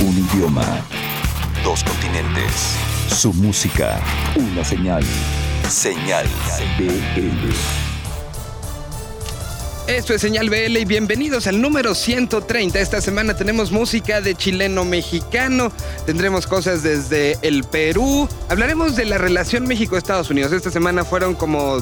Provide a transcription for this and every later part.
Un idioma. Dos continentes. Su música. Una señal. Señal BL. Esto es Señal BL y bienvenidos al número 130. Esta semana tenemos música de chileno mexicano, tendremos cosas desde el Perú, hablaremos de la relación México-Estados Unidos. Esta semana fueron como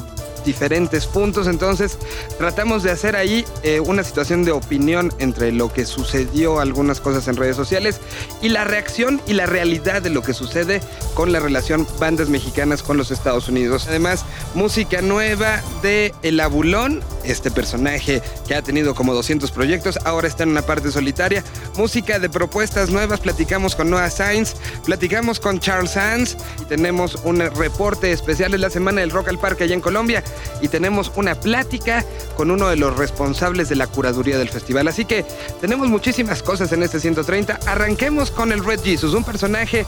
diferentes puntos, entonces tratamos de hacer ahí eh, una situación de opinión entre lo que sucedió, algunas cosas en redes sociales, y la reacción y la realidad de lo que sucede con la relación bandas mexicanas con los Estados Unidos. Además, música nueva de El Abulón, este personaje que ha tenido como 200 proyectos, ahora está en una parte solitaria. Música de propuestas nuevas, platicamos con Noah Sainz, platicamos con Charles Sands y tenemos un reporte especial de la semana del Rock al Parque allá en Colombia y tenemos una plática con uno de los responsables de la curaduría del festival. Así que tenemos muchísimas cosas en este 130. Arranquemos con el Red Jesus, un personaje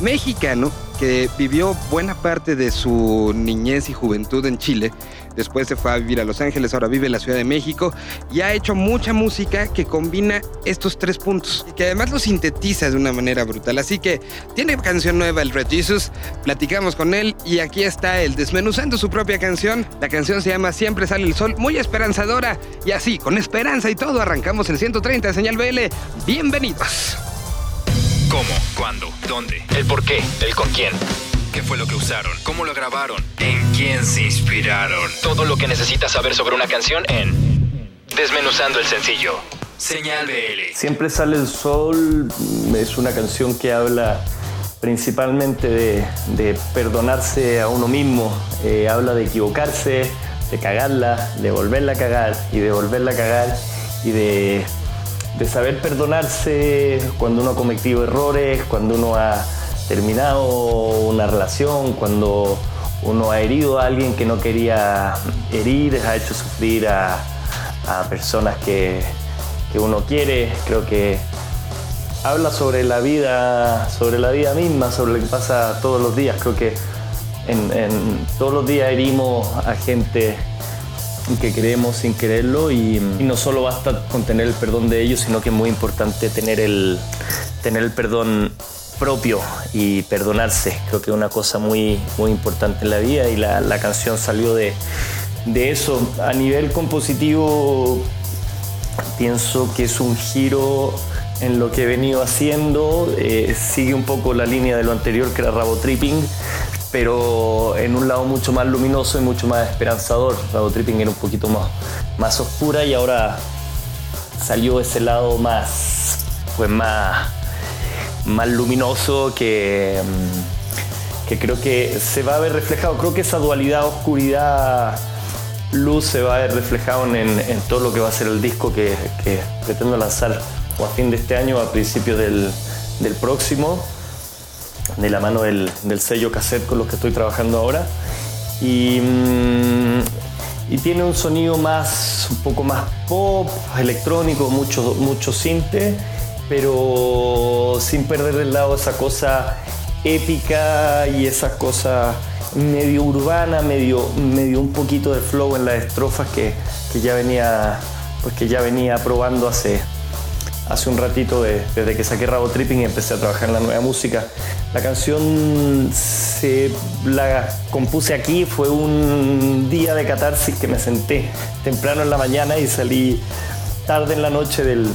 mexicano que vivió buena parte de su niñez y juventud en Chile. Después se fue a vivir a Los Ángeles, ahora vive en la Ciudad de México y ha hecho mucha música que combina estos tres puntos y que además lo sintetiza de una manera brutal. Así que tiene canción nueva el Red Jesus, platicamos con él y aquí está él desmenuzando su propia canción. La canción se llama Siempre sale el sol, muy esperanzadora y así, con esperanza y todo, arrancamos el 130 de Señal BL. Bienvenidos. ¿Cómo? ¿Cuándo? ¿Dónde? ¿El por qué? ¿El con quién? ¿Qué fue lo que usaron? ¿Cómo lo grabaron? ¿En quién se inspiraron? Todo lo que necesitas saber sobre una canción en Desmenuzando el sencillo. Señal BL. Siempre sale el sol es una canción que habla principalmente de, perdonarse a uno mismo, eh, habla de equivocarse, de cagarla, de volverla a cagar y de volverla a cagar y de, de saber perdonarse cuando uno ha cometido errores, cuando uno ha terminado una relación, cuando uno ha herido a alguien que no quería herir, ha hecho sufrir a, personas que, que uno quiere. Creo que habla sobre la vida, sobre la vida misma, sobre lo que pasa todos los días. Creo que en, en todos los días herimos a gente que queremos sin quererlo y, y, no solo basta con tener el perdón de ellos, sino que es muy importante tener el, tener el perdón propio y perdonarse. Creo que es una cosa muy, muy importante en la vida y la, la canción salió de, de eso. A nivel compositivo pienso que es un giro en lo que he venido haciendo. Eh, sigue un poco la línea de lo anterior que era Rabo Tripping, pero en un lado mucho más luminoso y mucho más esperanzador. Rabo Tripping era un poquito más, más oscura y ahora salió ese lado más, pues más, más luminoso que, que creo que se va a ver reflejado. Creo que esa dualidad oscuridad luz se va a ver reflejado en, en, todo lo que va a ser el disco que, que pretendo lanzar o a fin de este año o a principios del, del, próximo, de la mano del, sello cassette con los que estoy trabajando ahora. Y, mmm, y, tiene un sonido más, un poco más pop, electrónico, mucho, mucho cinte, pero sin perder de lado esa cosa épica y esa cosa medio urbana, medio, medio un poquito de flow en las estrofas que, que ya venía pues que ya venía probando hace, hace un ratito de, desde que saqué Rabo Tripping y empecé a trabajar en la nueva música. La canción se la compuse aquí, fue un día de catarsis que me senté temprano en la mañana y salí tarde en la noche del,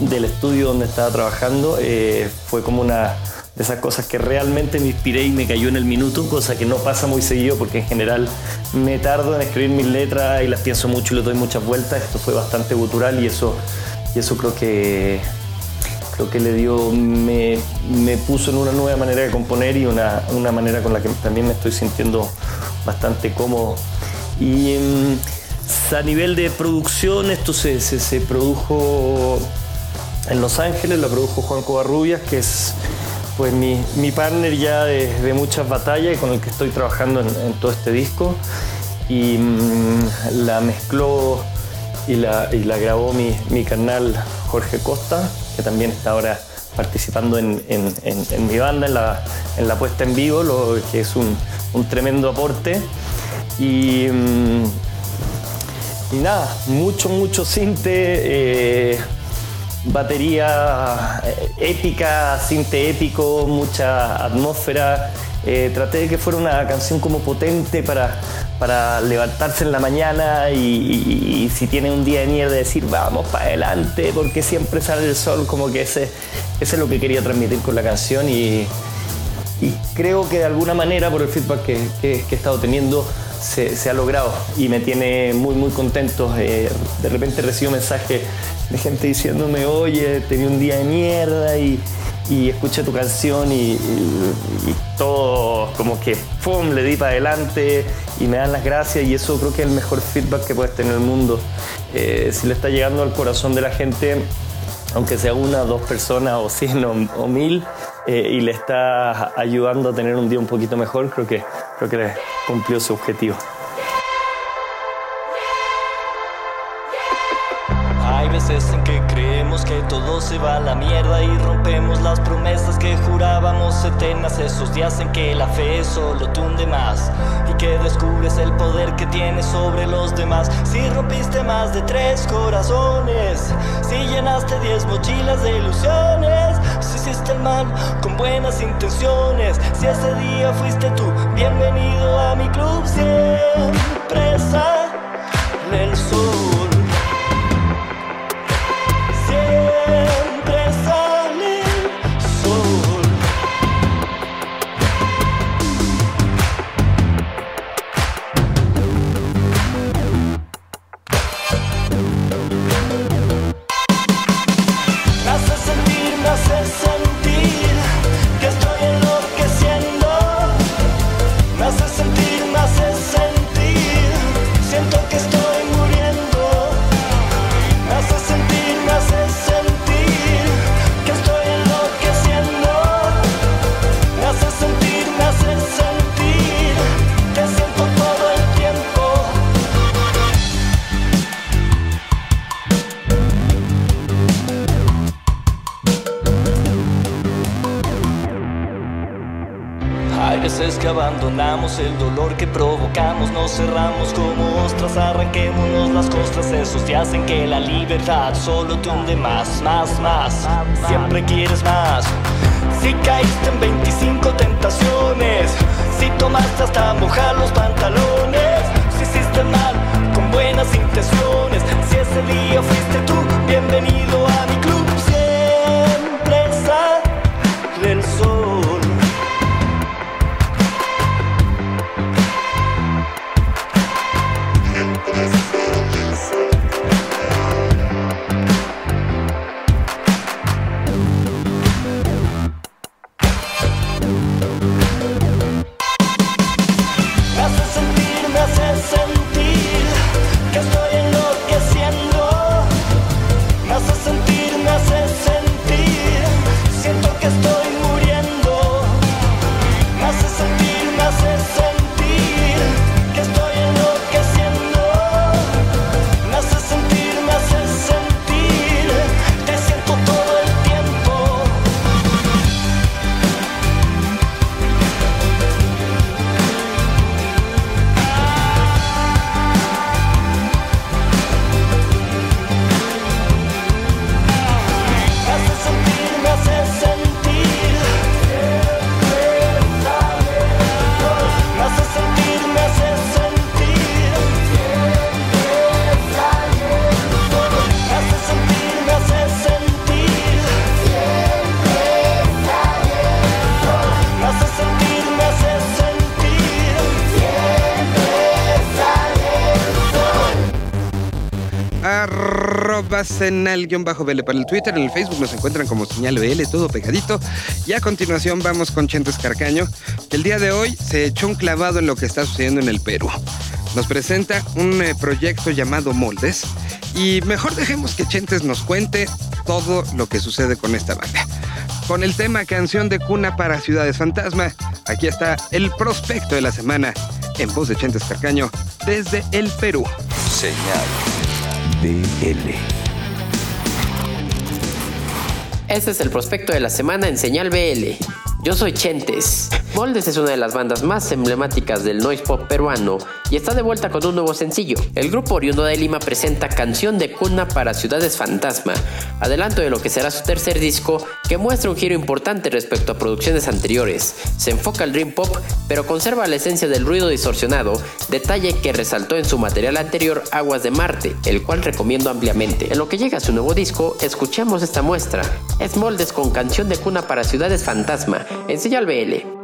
del estudio donde estaba trabajando. Eh, fue como una de esas cosas que realmente me inspiré y me cayó en el minuto, cosa que no pasa muy seguido porque en general me tardo en escribir mis letras y las pienso mucho y le doy muchas vueltas. Esto fue bastante gutural y eso, y eso creo que creo que le dio, me, me puso en una nueva manera de componer y una, una, manera con la que también me estoy sintiendo bastante cómodo. Y mm, a nivel de producción, esto se, se, produjo en Los Ángeles, lo produjo Juan Covarrubias, que es pues mi, mi partner ya de, muchas batallas y con el que estoy trabajando en, todo este disco. Y mmm, la mezcló y la, grabó mi, mi, Jorge Costa, que también está ahora participando en, mi banda, en la, la, puesta en vivo, lo que es un, un tremendo aporte. Y, y, nada, mucho, mucho cinte. Eh, batería eh, épica, cinte épico, mucha atmósfera. Eh, traté de que fuera una canción como potente para, para levantarse en la mañana y, si tiene un día de mierda decir vamos para adelante porque siempre sale el sol, como que ese, es lo que quería transmitir con la canción y, creo que de alguna manera por el feedback que, que, he estado teniendo se, ha logrado y me tiene muy muy contento. Eh, de repente recibo mensajes de gente diciéndome, oye, tenía un día de mierda y, y escuché tu canción y, todo como que ¡pum! le di para adelante y me dan las gracias y eso creo que es el mejor feedback que puedes tener en el mundo. Eh, si le está llegando al corazón de la gente, aunque sea una, dos personas o cien o, mil, eh, y le está ayudando a tener un día un poquito mejor, creo que, creo que cumplió su objetivo. Se va a la mierda y rompemos las promesas que jurábamos eternas. Esos días en que la fe solo tunde más y que descubres el poder que tienes sobre los demás. Si rompiste más de tres corazones, si llenaste diez mochilas de ilusiones, si hiciste el mal con buenas intenciones, si ese día fuiste tú, bienvenido a mi club siempre sale el sol. El dolor que provocamos, nos cerramos como ostras, arranquémonos las costras, esos te hacen que la libertad solo te hunde más, más, más, siempre quieres más. Si caíste en 25 tentaciones, si tomaste hasta mojar los pantalones, si hiciste mal con buenas intenciones, si ese día fuiste tú, bienvenido a mi club, vele para el Twitter, en el Facebook nos encuentran como señal BL, todo pegadito. Y a continuación vamos con Chentes Carcaño, que el día de hoy se echó un clavado en lo que está sucediendo en el Perú. Nos presenta un eh, proyecto llamado Moldes y mejor dejemos que Chentes nos cuente todo lo que sucede con esta banda. Con el tema Canción de Cuna para Ciudades Fantasma, aquí está el prospecto de la semana en voz de Chentes Carcaño desde el Perú. Señal BL. Este es el prospecto de la semana en Señal BL. Yo soy Chentes. Moldes es una de las bandas más emblemáticas del noise pop peruano y está de vuelta con un nuevo sencillo. El grupo oriundo de Lima presenta Canción de Cuna para Ciudades Fantasma, adelanto de lo que será su tercer disco que muestra un giro importante respecto a producciones anteriores. Se enfoca al dream pop, pero conserva la esencia del ruido distorsionado, detalle que resaltó en su material anterior Aguas de Marte, el cual recomiendo ampliamente. En lo que llega a su nuevo disco, escuchemos esta muestra. Es Moldes con Canción de Cuna para Ciudades Fantasma, en Señal BL.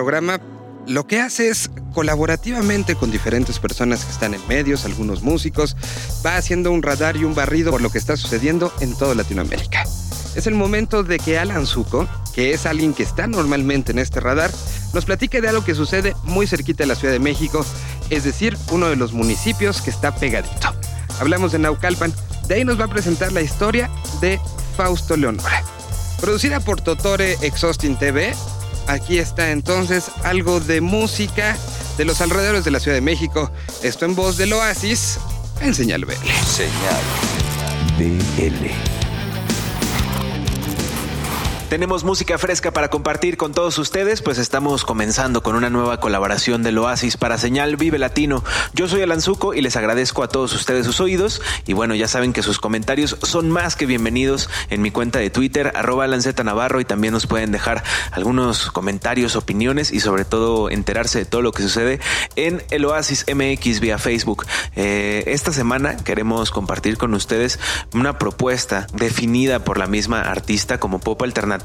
Programa lo que hace es colaborativamente con diferentes personas que están en medios, algunos músicos, va haciendo un radar y un barrido por lo que está sucediendo en toda Latinoamérica. Es el momento de que Alan Zuko, que es alguien que está normalmente en este radar, nos platique de algo que sucede muy cerquita de la Ciudad de México, es decir, uno de los municipios que está pegadito. Hablamos de Naucalpan, de ahí nos va a presentar la historia de Fausto Leonora. Producida por Totore Exhausting TV, Aquí está entonces algo de música de los alrededores de la Ciudad de México. Esto en voz del Oasis en Señal BL. Señal BL. Tenemos música fresca para compartir con todos ustedes, pues estamos comenzando con una nueva colaboración del Oasis para Señal Vive Latino. Yo soy Alan Zuko y les agradezco a todos ustedes sus oídos. Y bueno, ya saben que sus comentarios son más que bienvenidos en mi cuenta de Twitter, arroba Navarro, y también nos pueden dejar algunos comentarios, opiniones y sobre todo enterarse de todo lo que sucede en el Oasis MX vía Facebook. Eh, esta semana queremos compartir con ustedes una propuesta definida por la misma artista como pop alternativo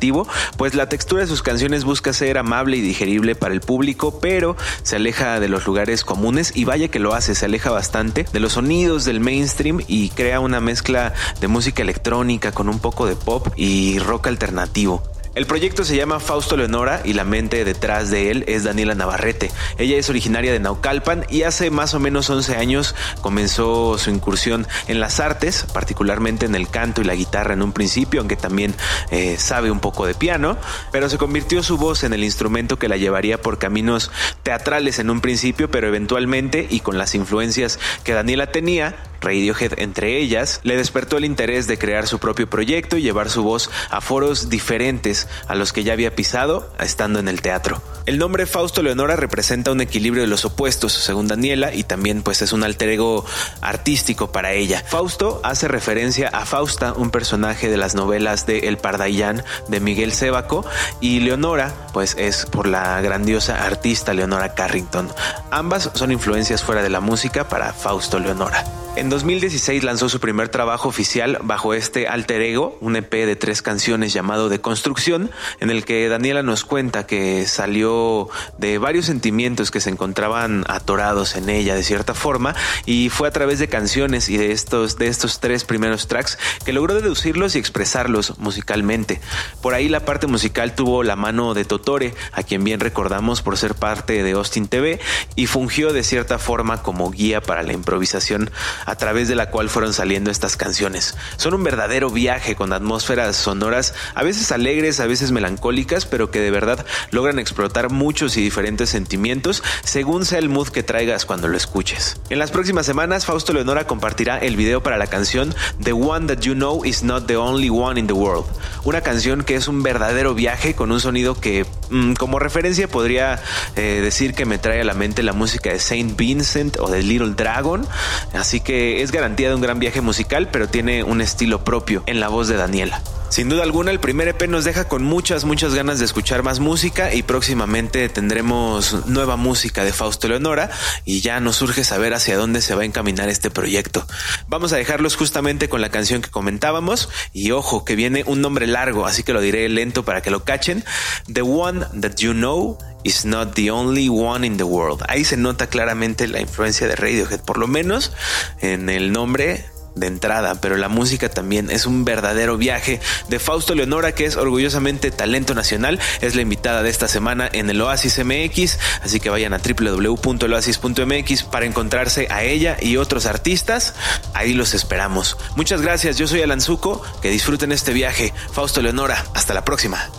pues la textura de sus canciones busca ser amable y digerible para el público, pero se aleja de los lugares comunes y vaya que lo hace, se aleja bastante de los sonidos del mainstream y crea una mezcla de música electrónica con un poco de pop y rock alternativo. El proyecto se llama Fausto Leonora y la mente detrás de él es Daniela Navarrete. Ella es originaria de Naucalpan y hace más o menos 11 años comenzó su incursión en las artes, particularmente en el canto y la guitarra en un principio, aunque también eh, sabe un poco de piano, pero se convirtió su voz en el instrumento que la llevaría por caminos teatrales en un principio, pero eventualmente y con las influencias que Daniela tenía, Radiohead entre ellas, le despertó el interés de crear su propio proyecto y llevar su voz a foros diferentes a los que ya había pisado estando en el teatro. El nombre Fausto Leonora representa un equilibrio de los opuestos, según Daniela, y también pues es un alter ego artístico para ella. Fausto hace referencia a Fausta, un personaje de las novelas de El Pardayán de Miguel Sébaco, y Leonora pues es por la grandiosa artista Leonora Carrington. Ambas son influencias fuera de la música para Fausto Leonora. En 2016 lanzó su primer trabajo oficial bajo este alter ego, un EP de tres canciones llamado De Construcción, en el que Daniela nos cuenta que salió de varios sentimientos que se encontraban atorados en ella de cierta forma y fue a través de canciones y de estos, de estos tres primeros tracks que logró deducirlos y expresarlos musicalmente. Por ahí la parte musical tuvo la mano de Totore, a quien bien recordamos por ser parte de Austin TV y fungió de cierta forma como guía para la improvisación a través de la cual fueron saliendo estas canciones. Son un verdadero viaje con atmósferas sonoras, a veces alegres, a veces melancólicas, pero que de verdad logran explotar muchos y diferentes sentimientos según sea el mood que traigas cuando lo escuches. En las próximas semanas, Fausto Leonora compartirá el video para la canción The One That You Know Is Not the Only One in the World, una canción que es un verdadero viaje con un sonido que mm, como referencia podría eh, decir que me trae a la mente la música de Saint Vincent o de Little Dragon, así que es garantía de un gran viaje musical, pero tiene un estilo propio en la voz de Daniela. Sin duda alguna, el primer EP nos deja con muchas, muchas ganas de escuchar más música y próximamente tendremos nueva música de Fausto Leonora y ya nos surge saber hacia dónde se va a encaminar este proyecto. Vamos a dejarlos justamente con la canción que comentábamos y ojo que viene un nombre largo, así que lo diré lento para que lo cachen. The One That You Know is not the only one in the world. Ahí se nota claramente la influencia de Radiohead, por lo menos en el nombre de entrada, pero la música también es un verdadero viaje de Fausto Leonora, que es orgullosamente talento nacional, es la invitada de esta semana en el Oasis MX, así que vayan a www.oasis.mx para encontrarse a ella y otros artistas, ahí los esperamos. Muchas gracias, yo soy Alan Zuko, que disfruten este viaje. Fausto Leonora, hasta la próxima.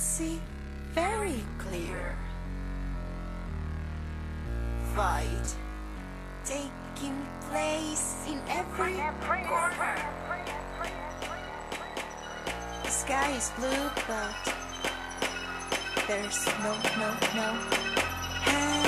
see very clear. Fight taking place in every corner. The sky is blue, but there's no, no, no.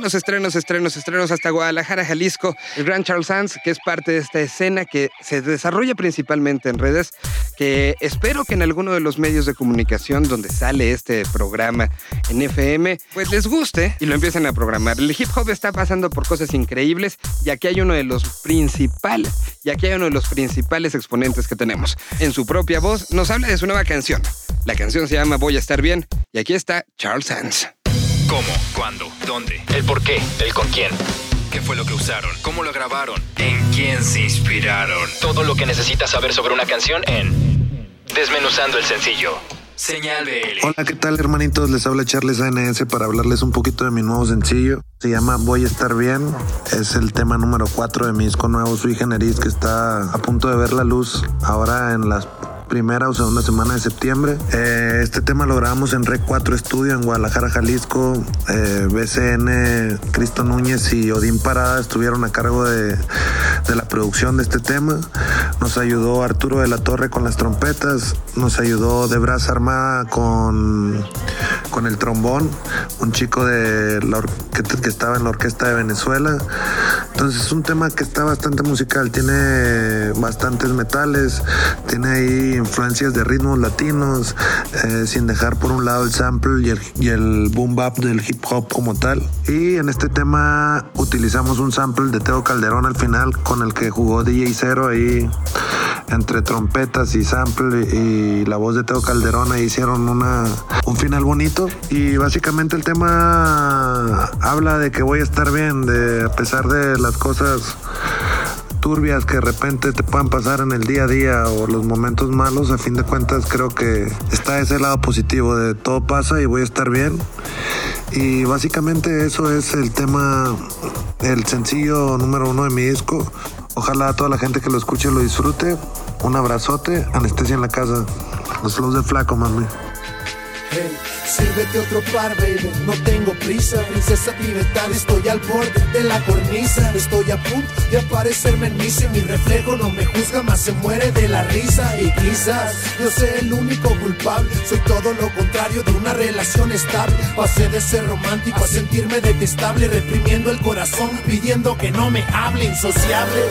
Estrenos, estrenos, estrenos, estrenos hasta Guadalajara, Jalisco. El Gran Charles Sands, que es parte de esta escena que se desarrolla principalmente en redes, que espero que en alguno de los medios de comunicación donde sale este programa en FM, pues les guste y lo empiecen a programar. El hip hop está pasando por cosas increíbles y aquí hay uno de los principales, y aquí hay uno de los principales exponentes que tenemos. En su propia voz nos habla de su nueva canción. La canción se llama Voy a estar bien y aquí está Charles Sands. ¿Cómo? ¿Cuándo? ¿Dónde? ¿El por qué? ¿El con quién? ¿Qué fue lo que usaron? ¿Cómo lo grabaron? ¿En quién se inspiraron? Todo lo que necesitas saber sobre una canción en Desmenuzando el sencillo. Señal BL. Hola, ¿qué tal hermanitos? Les habla Charles ANS para hablarles un poquito de mi nuevo sencillo. Se llama Voy a estar bien. Es el tema número 4 de mi disco nuevo Sui Generis que está a punto de ver la luz ahora en las primera o segunda semana de septiembre. Eh, este tema lo grabamos en Rec 4 Studio en Guadalajara, Jalisco. Eh, BCN, Cristo Núñez y Odín Parada estuvieron a cargo de, la producción de este tema. Nos ayudó Arturo de la Torre con las trompetas. Nos ayudó Debras Armada con, con el trombón. Un chico de la que, que estaba en la orquesta de Venezuela. Entonces es un tema que está bastante musical. Tiene bastantes metales. Tiene ahí influencias de ritmos latinos, eh, sin dejar por un lado el sample y el, boom bap del hip hop como tal. Y en este tema utilizamos un sample de Teo Calderón al final con el que jugó DJ Zero ahí entre trompetas y sample y la voz de Teo Calderón ahí hicieron una, un final bonito y básicamente el tema habla de que voy a estar bien, de a pesar de las cosas turbias que de repente te puedan pasar en el día a día o los momentos malos, a fin de cuentas creo que está ese lado positivo de todo pasa y voy a estar bien. Y básicamente eso es el tema, el sencillo número uno de mi disco. Ojalá toda la gente que lo escuche lo disfrute. Un abrazote, anestesia en la casa. Los flows de flaco, mami. Hey, sírvete otro par, baby, no tengo prisa Princesa tibetana, estoy al borde de la cornisa. Estoy a punto de aparecerme en mi reflejo no me juzga, más se muere de la risa Y quizás yo sea el único culpable Soy todo lo contrario de una relación estable. Pasé de ser romántico a sentirme detestable Reprimiendo el corazón, pidiendo que no me hable Insociable,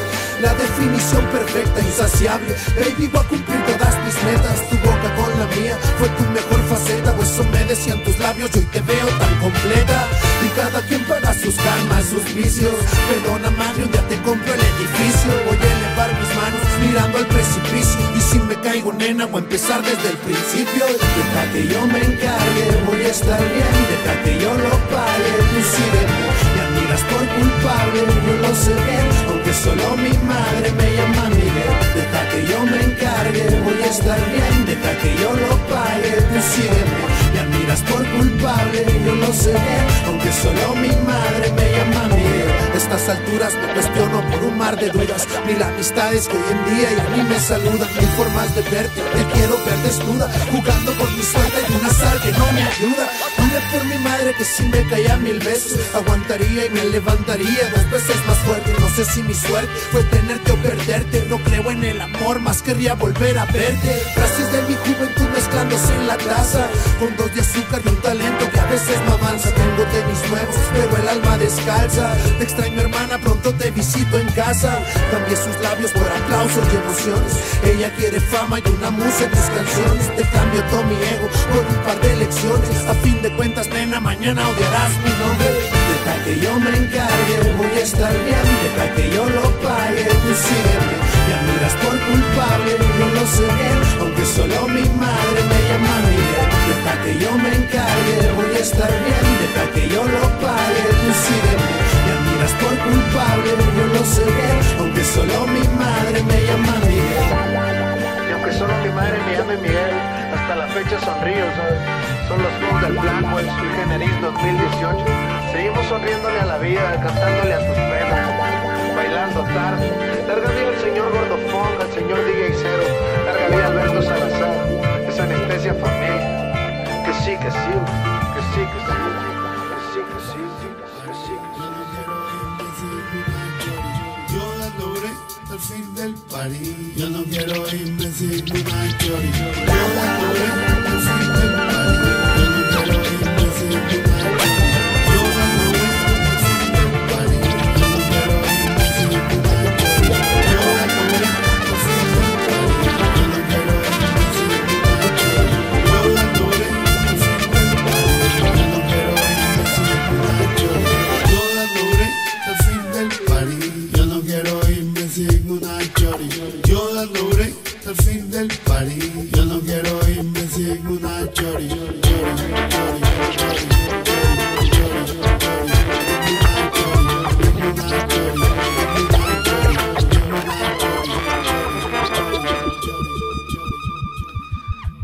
la definición perfecta, insaciable. Baby, voy a cumplir todas mis metas Tu boca con la mía fue tu mejor faceta o eso me decían tus labios, yo hoy te veo tan completa. Y cada quien paga sus karmas, sus vicios. Perdona, madre, un día te compro el edificio. Voy a elevar mis manos mirando al precipicio. Y si me caigo, nena, voy a empezar desde el principio. Deja que yo me encargue, voy a estar bien. Deja que yo lo pague, sígueme. Ya miras por culpable, yo lo sé bien. Aunque solo mi madre me llama Miguel. Deja que yo me encargue, voy a estar bien. Deja que yo lo pague. Ya miras por culpable, yo lo sé bien. Aunque solo mi madre me llama Miguel. Estas alturas me cuestiono por un mar de dudas. Mil amistades que hoy en día y a mí me saludan. Mil formas de verte, te quiero ver desnuda. Jugando con mi suerte y un azar que no me ayuda. Dile por mi madre que si me caía mil veces, aguantaría y me levantaría dos veces más fuerte. No sé si mi suerte fue tenerte o perderte. El amor, más querría volver a verte. Frases de mi juventud mezclándose en la taza. Con dos de azúcar y un talento que a veces no avanza. Tengo tenis nuevos, pero el alma descalza. Te extraño, hermana, pronto te visito en casa. Cambié sus labios por aplausos y emociones. Ella quiere fama y una musa en tus canciones. Te cambio todo mi ego por un par de lecciones. A fin de cuentas, nena, mañana odiarás mi nombre. Deja que yo me encargue, voy a estar bien. Deja que yo lo pague, tú. Ya miras por culpable, yo lo sé bien. Aunque solo mi madre me llama Miguel. Deja que yo me encargue, voy a estar bien. Deja que yo lo pague, tú sígueme. Ya miras por culpable, yo lo sé bien. Aunque solo mi madre me llama Miguel. Y aunque solo mi madre me llame Miguel, hasta la fecha sonrío, ¿sabes? Son los clubs del Blanco, el Sui Generis 2018. Seguimos sonriéndole a la vida, cantándole a tus penas, bailando tarde. Señor DJ Cero, larga vida a Alberto Salazar, esa anestesia familia. Que sí, que sí, que sí, que sí, que sí, que sí, que sí, que sí. Yo break al fin del party. Yo no quiero irme sin una chori.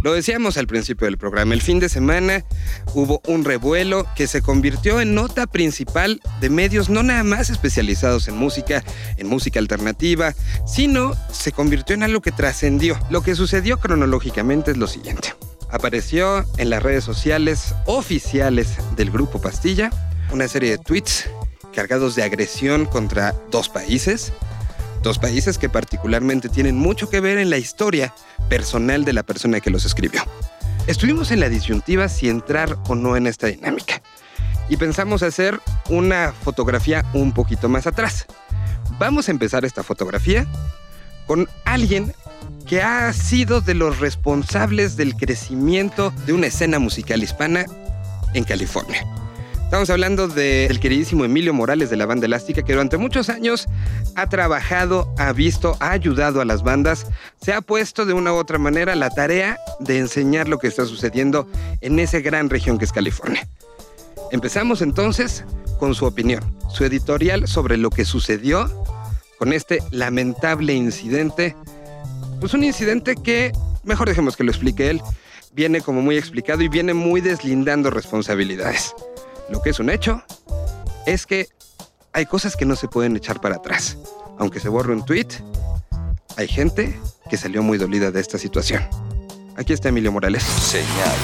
Lo decíamos al principio del programa, el fin de semana hubo un revuelo que se convirtió en nota principal de medios no nada más especializados en música, en música alternativa, sino se convirtió en algo que trascendió. Lo que sucedió cronológicamente es lo siguiente. Apareció en las redes sociales oficiales del grupo Pastilla una serie de tweets cargados de agresión contra dos países, dos países que particularmente tienen mucho que ver en la historia personal de la persona que los escribió. Estuvimos en la disyuntiva si entrar o no en esta dinámica y pensamos hacer una fotografía un poquito más atrás. Vamos a empezar esta fotografía con alguien que ha sido de los responsables del crecimiento de una escena musical hispana en California. Estamos hablando del queridísimo Emilio Morales de la banda Elástica, que durante muchos años ha trabajado, ha visto, ha ayudado a las bandas, se ha puesto de una u otra manera la tarea de enseñar lo que está sucediendo en esa gran región que es California. Empezamos entonces con su opinión, su editorial sobre lo que sucedió con este lamentable incidente. Pues un incidente que, mejor dejemos que lo explique él, viene como muy explicado y viene muy deslindando responsabilidades. Lo que es un hecho es que hay cosas que no se pueden echar para atrás. Aunque se borre un tweet, hay gente que salió muy dolida de esta situación. Aquí está Emilio Morales. Señal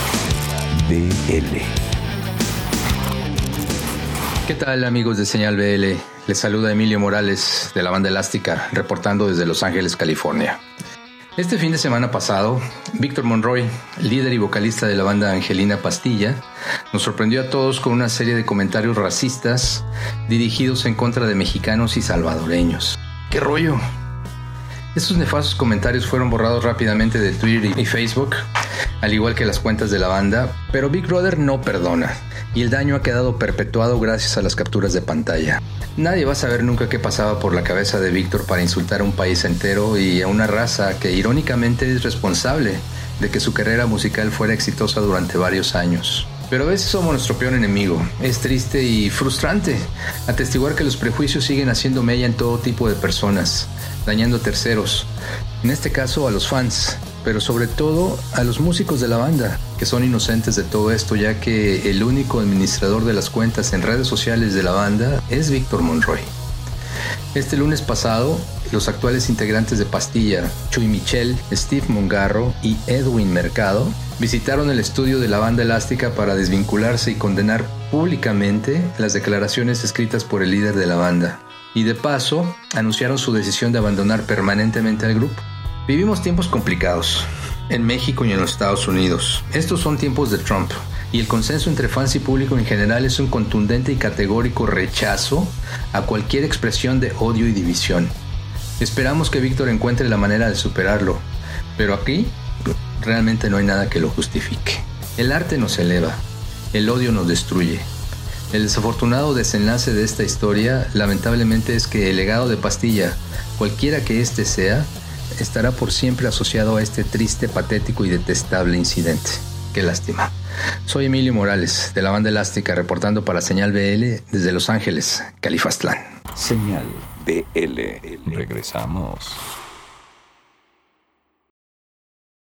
BL. ¿Qué tal amigos de Señal BL? Les saluda Emilio Morales de la banda Elástica, reportando desde Los Ángeles, California. Este fin de semana pasado, Víctor Monroy, líder y vocalista de la banda Angelina Pastilla, nos sorprendió a todos con una serie de comentarios racistas dirigidos en contra de mexicanos y salvadoreños. ¿Qué rollo? Estos nefastos comentarios fueron borrados rápidamente de Twitter y Facebook, al igual que las cuentas de la banda, pero Big Brother no perdona, y el daño ha quedado perpetuado gracias a las capturas de pantalla. Nadie va a saber nunca qué pasaba por la cabeza de Víctor para insultar a un país entero y a una raza que irónicamente es responsable de que su carrera musical fuera exitosa durante varios años. Pero a veces somos nuestro peor enemigo. Es triste y frustrante atestiguar que los prejuicios siguen haciendo mella en todo tipo de personas, dañando a terceros, en este caso a los fans, pero sobre todo a los músicos de la banda, que son inocentes de todo esto, ya que el único administrador de las cuentas en redes sociales de la banda es Víctor Monroy. Este lunes pasado, los actuales integrantes de Pastilla, Chuy Michel, Steve Mongarro y Edwin Mercado, visitaron el estudio de la banda elástica para desvincularse y condenar públicamente las declaraciones escritas por el líder de la banda. Y de paso, anunciaron su decisión de abandonar permanentemente al grupo. Vivimos tiempos complicados, en México y en los Estados Unidos. Estos son tiempos de Trump, y el consenso entre fans y público en general es un contundente y categórico rechazo a cualquier expresión de odio y división. Esperamos que Víctor encuentre la manera de superarlo, pero aquí realmente no hay nada que lo justifique. El arte nos eleva, el odio nos destruye. El desafortunado desenlace de esta historia lamentablemente es que el legado de Pastilla, cualquiera que éste sea, estará por siempre asociado a este triste, patético y detestable incidente. Qué lástima. Soy Emilio Morales, de la banda Elástica, reportando para Señal BL desde Los Ángeles, Califastlán. Señal BL. Regresamos.